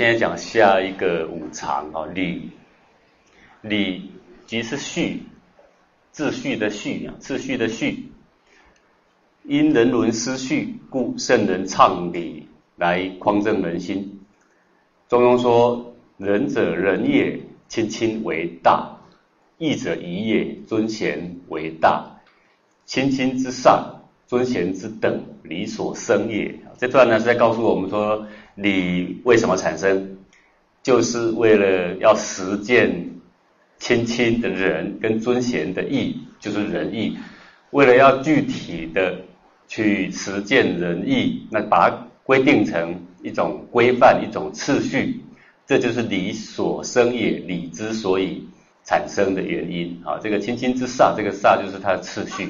现在讲下一个五常啊，礼，礼即是序，秩序的序啊，秩序的序。因人伦失序，故圣人倡礼来匡正人心。中庸说：“仁者仁也，亲亲为大；义者义也，尊贤为大。亲亲之上，尊贤之等，礼所生也。”这段呢是在告诉我们说，礼为什么产生，就是为了要实践亲亲的仁跟尊贤的义，就是仁义。为了要具体的。去实践仁义，那把它规定成一种规范、一种次序，这就是理所生也，理之所以产生的原因啊。这个亲亲之煞，这个煞就是它的次序。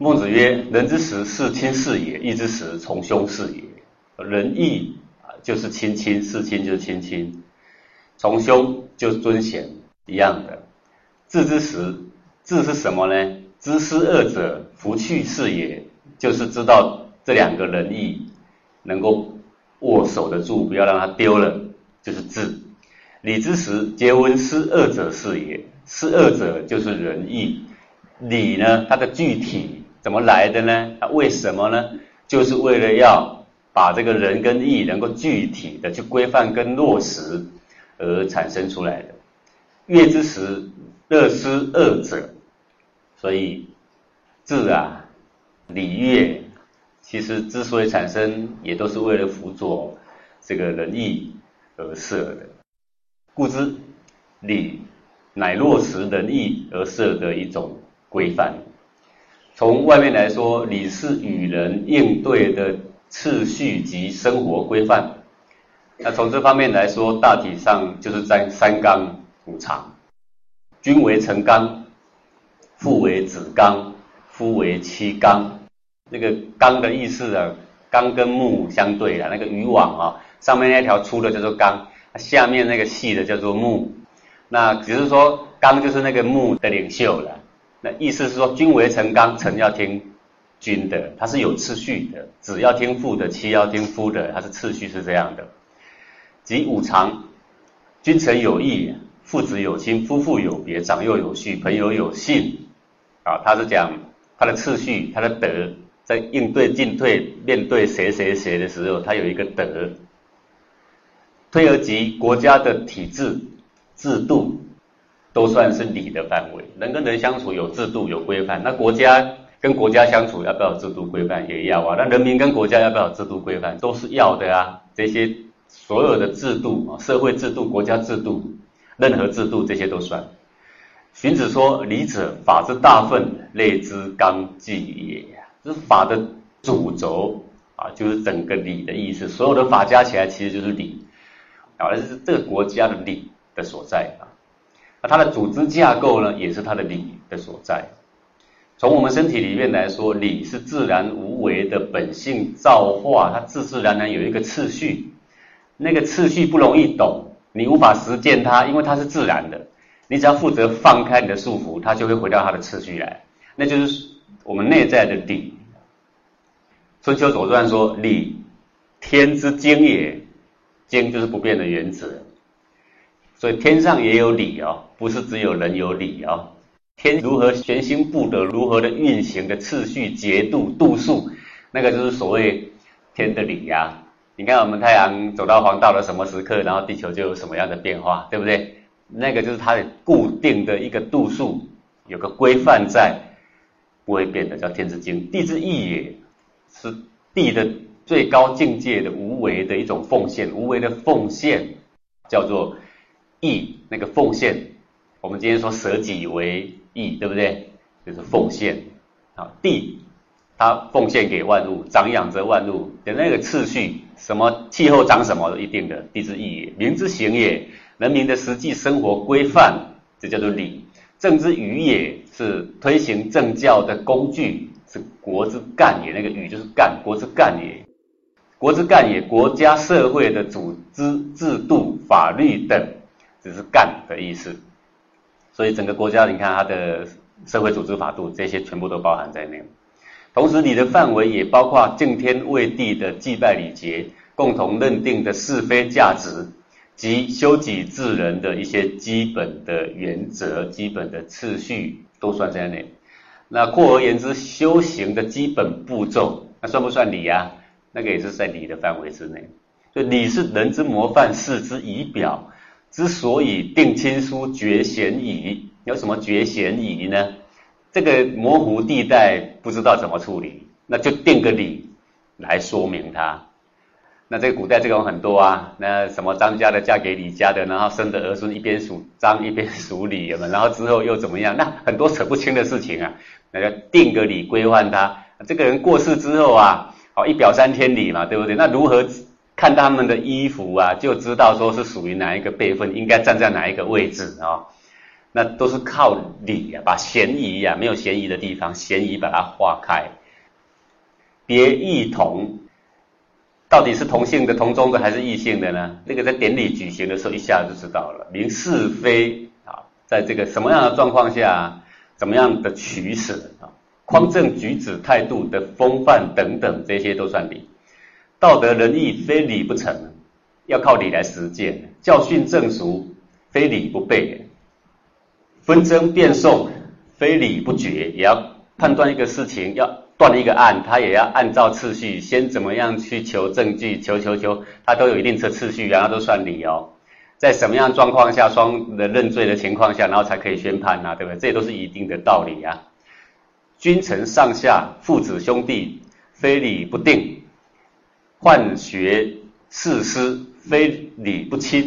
孟子曰：“人之时，事亲是也；义之时，从兄是也。仁义啊，就是亲亲；事亲就是亲亲；从兄就是尊贤一样的。智之时，智是什么呢？”知师二者，弗去是也，就是知道这两个仁义能够握守得住，不要让它丢了，就是智。礼之时，结闻师二者是也，师二者就是仁义。礼呢，它的具体怎么来的呢？它为什么呢？就是为了要把这个人跟义能够具体的去规范跟落实而产生出来的。乐之时，乐师二者。所以，智啊，礼乐，其实之所以产生，也都是为了辅佐这个仁义而设的。故知礼乃落实仁义而设的一种规范。从外面来说，你是与人应对的次序及生活规范。那从这方面来说，大体上就是在三纲五常，君为臣纲。父为子纲，夫为妻纲。那个纲的意思啊，纲跟木相对的，那个渔网啊，上面那条粗的叫做纲，下面那个细的叫做木。那只是说纲就是那个木的领袖了。那意思是说，君为臣纲，臣要听君的，它是有次序的。子要听父的，妻要听夫的，它是次序是这样的。即五常，君臣有义，父子有亲，夫妇有别，长幼有序，朋友有信。啊，他是讲他的次序，他的德，在应对进退、面对谁谁谁的时候，他有一个德。推而及国家的体制、制度，都算是礼的范围。人跟人相处有制度、有规范，那国家跟国家相处要不要制度规范？也要啊。那人民跟国家要不要制度规范？都是要的啊。这些所有的制度啊，社会制度、国家制度，任何制度，这些都算。荀子说：“礼者，法之大分，类之纲纪也。这是法的主轴啊，就是整个礼的意思。所有的法加起来，其实就是礼啊，这是这个国家的礼的所在啊。那它的组织架构呢，也是它的理的所在。从我们身体里面来说，理是自然无为的本性造化，它自自然然有一个次序。那个次序不容易懂，你无法实践它，因为它是自然的。”你只要负责放开你的束缚，它就会回到它的次序来，那就是我们内在的理。春秋左传说：“礼，天之经也，经就是不变的原则。”所以天上也有礼哦，不是只有人有理哦。天如何玄心不得，如何的运行的次序、节度、度数，那个就是所谓天的理呀。你看我们太阳走到黄道的什么时刻，然后地球就有什么样的变化，对不对？那个就是它的固定的一个度数，有个规范在，不会变的，叫天之经。地之义也是地的最高境界的无为的一种奉献，无为的奉献叫做义。那个奉献，我们今天说舍己为义，对不对？就是奉献。啊，地它奉献给万物，长养着万物的那个次序，什么气候长什么一定的，地之义也，民之行也。人民的实际生活规范，这叫做礼；政之语也是推行政教的工具，是国之干也。那个语就是干，国之干也。国之干也，国家社会的组织制度、法律等，只是干的意思。所以整个国家，你看它的社会组织法度，这些全部都包含在内。同时礼的范围也包括敬天畏地的祭拜礼节，共同认定的是非价值，及修己治人的一些基本的原则、基本的次序都算在内。那扩而言之，修行的基本步骤，那算不算礼啊？那个也是在礼的范围之内。就礼是人之模范，事之仪表。之所以定亲疏绝嫌疑，有什么绝嫌疑呢？这个模糊地带不知道怎么处理，那就定个礼来说明它。那这个古代这种很多啊，那什么张家的嫁给李家的，然后生的儿孙一边属张一边属李，有没有？然后之后又怎么样？那很多扯不清的事情啊，那就定个礼规范他。这个人过世之后啊，好一表三天里嘛，对不对？那如何？看他们的衣服啊，就知道说是属于哪一个辈分，应该站在哪一个位置啊？那都是靠礼啊，把嫌疑啊，没有嫌疑的地方，嫌疑把它化开。别异同，到底是同性的、同宗的还是异性的呢？那个在典礼举行的时候，一下就知道了。明是非啊，在这个什么样的状况下，怎么样的取舍啊，匡正举止态度的风范等等，这些都算礼。道德仁义非礼不成，要靠礼来实践。教训正俗非礼不备，纷争辩讼非礼不决。也要判断一个事情，要断一个案，他也要按照次序，先怎么样去求证据，求求求，他都有一定的次序，然后都算理哦。在什么样状况下，双的认罪的情况下，然后才可以宣判呐，对不对？这都是一定的道理啊。君臣上下父子兄弟，非礼不定。宦学士师，非礼不亲；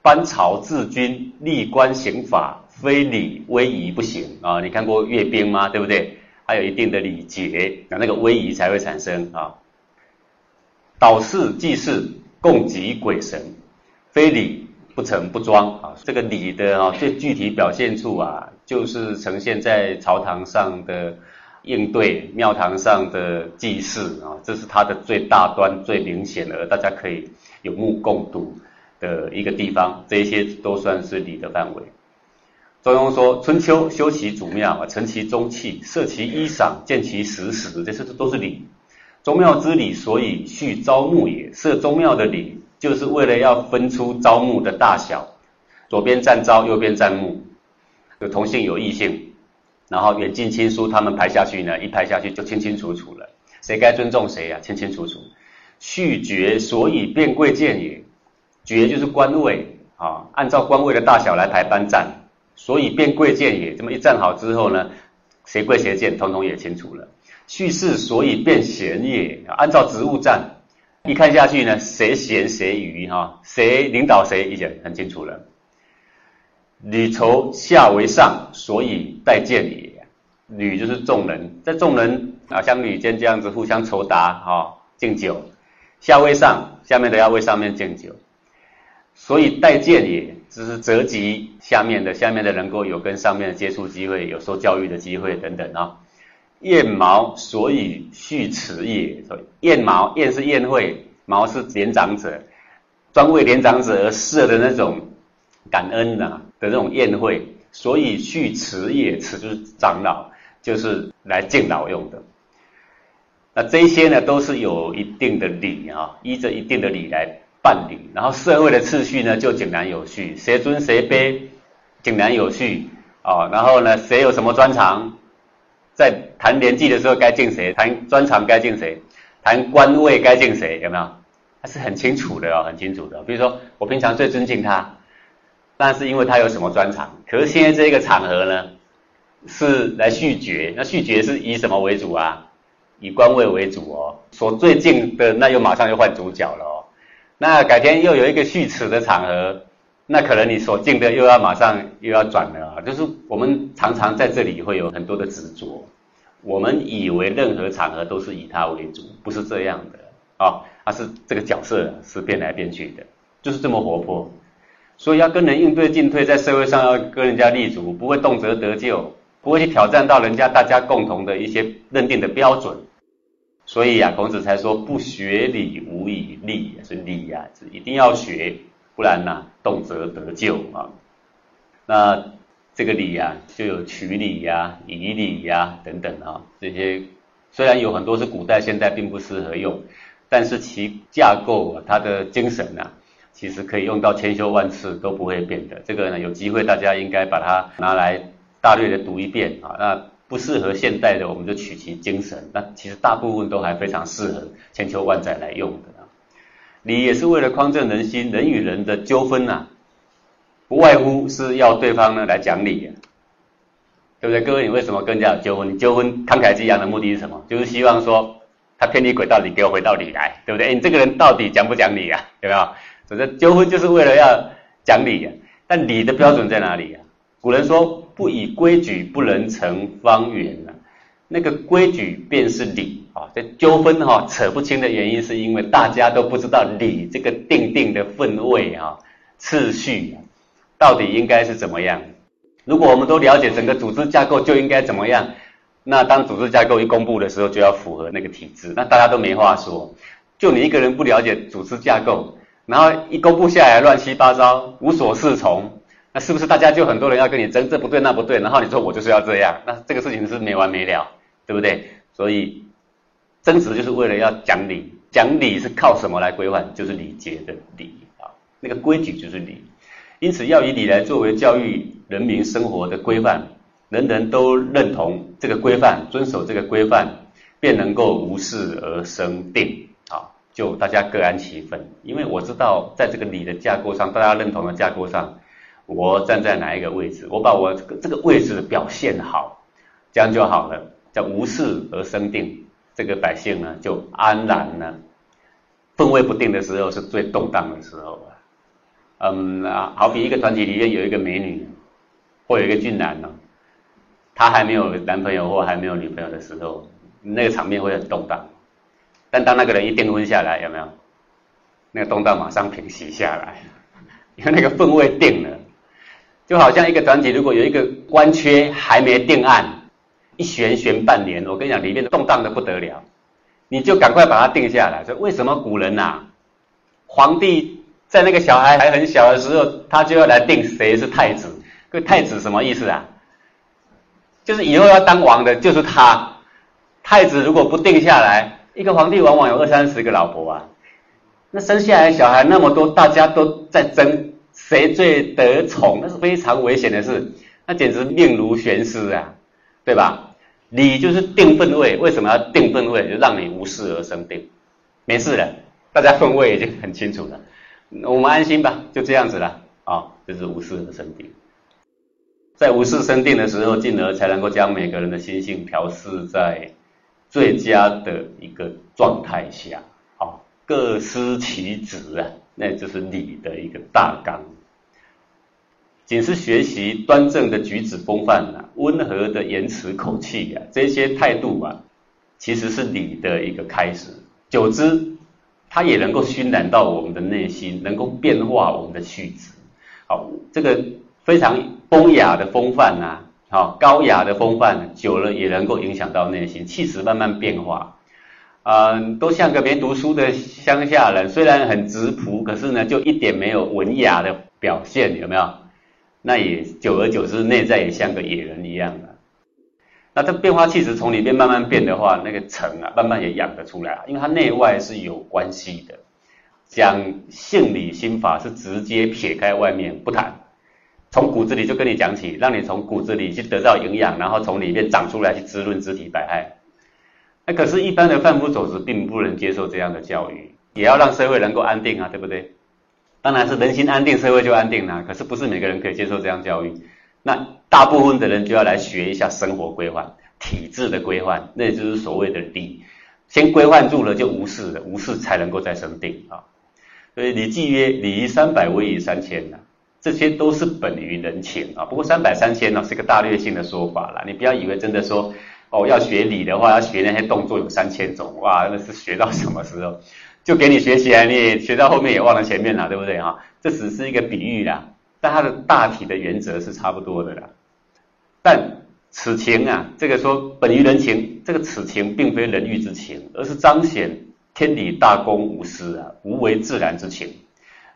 班朝治军，立官刑法，非礼威仪不行啊！你看过阅兵吗？对不对？还有一定的礼节，那那个威仪才会产生啊。导事祭祀，供给鬼神，非礼不成不装啊！这个礼的啊，最具体表现处啊，就是呈现在朝堂上的。应对庙堂上的祭祀啊，这是它的最大端、最明显的，大家可以有目共睹的一个地方。这些都算是礼的范围。中庸说：“春秋修其祖庙，成其宗器，设其衣裳，建其石室，这些都是礼。宗庙之礼，所以序招募也。设宗庙的礼，就是为了要分出朝暮的大小，左边站朝，右边站募，有同性有异性。”然后远近亲疏，他们排下去呢，一排下去就清清楚楚了，谁该尊重谁啊？清清楚楚。序爵，所以变贵贱也。爵就是官位啊，按照官位的大小来排班站，所以变贵贱也。这么一站好之后呢，谁贵谁贱，统统也清楚了。叙事，所以变贤也，按照职务站，一看下去呢，谁贤谁愚哈，谁领导谁，已经很清楚了。履酬下为上，所以待见也。履就是众人，在众人啊像履间这样子互相酬答哈，敬酒。下为上，下面的要为上面敬酒。所以待见也，只是择吉下面的，下面的能够有跟上面的接触机会，有受教育的机会等等啊。燕毛，所以续持也。所以燕毛，燕是宴会，毛是年长者，专为年长者而设的那种感恩呐。的这种宴会，所以续持也，持就是长老，就是来敬老用的。那这些呢，都是有一定的礼啊，依着一定的礼来办理。然后社会的次序呢，就井然有序，谁尊谁卑，井然有序啊。然后呢，谁有什么专长，在谈年纪的时候该敬谁，谈专长该敬谁，谈官位该敬谁，有没有？它是很清楚的哦，很清楚的。比如说，我平常最尊敬他。但是因为他有什么专长，可是现在这个场合呢，是来续绝，那续绝是以什么为主啊？以官位为主哦。所最近的那又马上又换主角了哦。那改天又有一个续此的场合，那可能你所敬的又要马上又要转了啊。就是我们常常在这里会有很多的执着，我们以为任何场合都是以他为主，不是这样的啊。他是这个角色是变来变去的，就是这么活泼。所以要跟人应对进退，在社会上要跟人家立足，不会动辄得咎，不会去挑战到人家大家共同的一些认定的标准。所以呀，孔子才说不学礼无以立，是礼呀，是一定要学，不然呐，动辄得咎啊。那这个礼呀，就有曲礼呀、仪礼呀等等啊，这些虽然有很多是古代现代并不适合用，但是其架构啊，它的精神啊，其实可以用到千修万次都不会变的。这个呢，有机会大家应该把它拿来大略的读一遍啊。那不适合现代的，我们就取其精神。那其实大部分都还非常适合千秋万载来用的。礼也是为了匡正人心，人与人的纠纷呐，不外乎是要对方呢来讲理，对不对？各位，你为什么跟人家有纠纷？你纠纷慷慨激昂的目的是什么？就是希望说他偏离轨道，你给我回到理来，对不对？你这个人到底讲不讲理啊？有没有？所以纠纷就是为了要讲理啊。但理的标准在哪里啊？古人说。不以规矩不能成方圆啊，那个规矩便是理啊。这纠纷哈扯不清的原因，是因为大家都不知道理这个定定的分位啊、次序到底应该是怎么样。如果我们都了解整个组织架构就应该怎么样，那当组织架构一公布的时候，就要符合那个体制，那大家都没话说。就你一个人不了解组织架构，然后一公布下来乱七八糟，无所适从。那是不是大家就很多人要跟你争，这不对那不对，然后你说我就是要这样，那这个事情是没完没了，对不对？所以争执就是为了要讲理，讲理是靠什么来规范？就是礼节的礼啊，那个规矩就是礼，因此要以礼来作为教育人民生活的规范，人人都认同这个规范，遵守这个规范，便能够无事而生定，就大家各安其分。因为我知道在这个理的架构上，大家认同的架构上。我站在哪一个位置？我把我这个这个位置表现好，这样就好了。叫无事而生定，这个百姓呢就安然了。氛围不定的时候是最动荡的时候啊。嗯啊，好比一个团体里面有一个美女，或有一个俊男呢，他还没有男朋友或还没有女朋友的时候，那个场面会很动荡。但当那个人一定婚下来，有没有？那个动荡马上平息下来，因为那个氛围定了。就好像一个团体，如果有一个官缺还没定案，一悬悬半年，我跟你讲，里面动荡的不得了，你就赶快把它定下来。所以为什么古人呐，皇帝在那个小孩还很小的时候，他就要来定谁是太子？个太子什么意思啊？就是以后要当王的，就是他。太子如果不定下来，一个皇帝往往有二三十个老婆啊，那生下来小孩那么多，大家都在争。谁最得宠？那是非常危险的事，那简直命如悬丝啊，对吧？礼就是定分位，为什么要定分位？就让你无事而生病，没事了，大家分位已经很清楚了，我们安心吧，就这样子了啊，就是无事而生病。在无事生病的时候，进而才能够将每个人的心性调试在最佳的一个状态下，啊，各司其职啊。那就是礼的一个大纲，仅是学习端正的举止风范呐，温和的言辞口气呀，这些态度啊，其实是礼的一个开始。久之，它也能够熏染到我们的内心，能够变化我们的气质。好，这个非常风雅的风范呐，好高雅的风范，久了也能够影响到内心，气质慢慢变化。嗯，都像个没读书的乡下人，虽然很直朴，可是呢，就一点没有文雅的表现，有没有？那也久而久之，内在也像个野人一样的。那这变化气质从里面慢慢变的话，那个成啊，慢慢也养得出来，因为它内外是有关系的。讲性理心法是直接撇开外面不谈，从骨子里就跟你讲起，让你从骨子里去得到营养，然后从里面长出来去滋润肢体百害。那可是，一般的贩夫走卒并不能接受这样的教育，也要让社会能够安定啊，对不对？当然是人心安定，社会就安定了。可是不是每个人可以接受这样教育，那大部分的人就要来学一下生活规范、体制的规范，那就是所谓的礼。先规范住了，就无事了，无事才能够再生定啊。所以礼记曰：“礼仪三百，威仪三千”呐，这些都是本于人情啊。不过三百三千呢，是个大略性的说法啦，你不要以为真的说。哦，要学礼的话，要学那些动作有三千种，哇，那是学到什么时候？就给你学起来，你也学到后面也忘了前面了，对不对哈？这只是一个比喻啦，但它的大体的原则是差不多的啦。但此情啊，这个说本于人情，这个此情并非人欲之情，而是彰显天理大公无私啊，无为自然之情。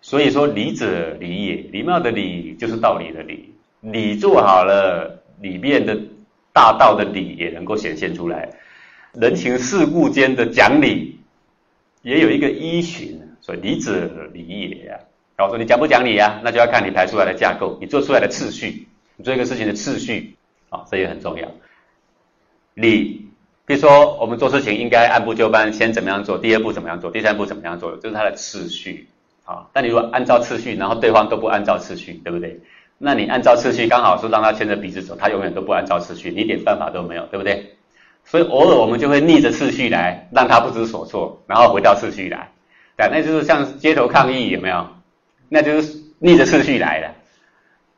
所以说礼者礼也，礼貌的礼就是道理的理，礼做好了，里面的。大道的理也能够显现出来，人情世故间的讲理，也有一个依循，所以理者理也呀。然后说你讲不讲理呀？那就要看你排出来的架构，你做出来的次序，你做一个事情的次序啊，这也很重要。理，比如说我们做事情应该按部就班，先怎么样做，第二步怎么样做，第三步怎么样做，这是它的次序好。但你如果按照次序，然后对方都不按照次序，对不对？那你按照次序，刚好是让他牵着鼻子走，他永远都不按照次序，你一点办法都没有，对不对？所以偶尔我们就会逆着次序来，让他不知所措，然后回到次序来，对，那就是像街头抗议有没有？那就是逆着次序来的。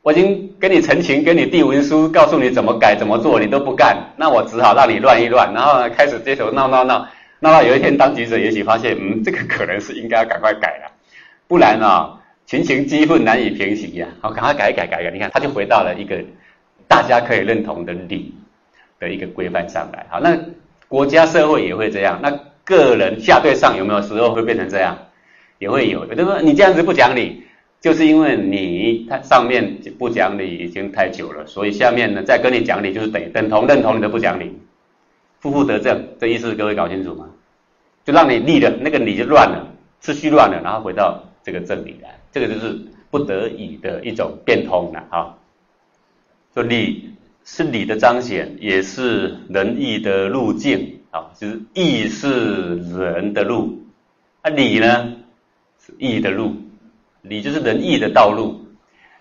我已经跟你陈情，跟你递文书，告诉你怎么改怎么做，你都不干，那我只好让你乱一乱，然后开始街头闹闹闹，闹到有一天当局者也许发现，嗯，这个可能是应该要赶快改了，不然啊，群情激愤难以平息呀。好，赶快改一改改改，你看他就回到了一个大家可以认同的理。的一个规范上来，好，那国家社会也会这样，那个人下对上有没有时候会变成这样？也会有，就是说你这样子不讲理，就是因为你他上面不讲理已经太久了，所以下面呢再跟你讲理，就是等等同认同你的不讲理，负负得正，这意思各位搞清楚吗？就让你立的那个理就乱了，秩序乱了，然后回到这个正理来，这个就是不得已的一种变通了啊，说理。是理的彰显，也是仁义的路径啊，就是义是仁的路，啊理呢是义的路，理就是仁义的道路，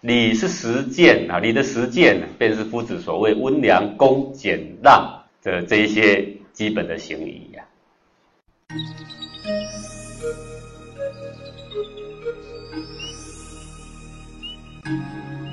理是实践啊，理的实践便是夫子所谓温良恭俭让的这一些基本的行仪呀。うん。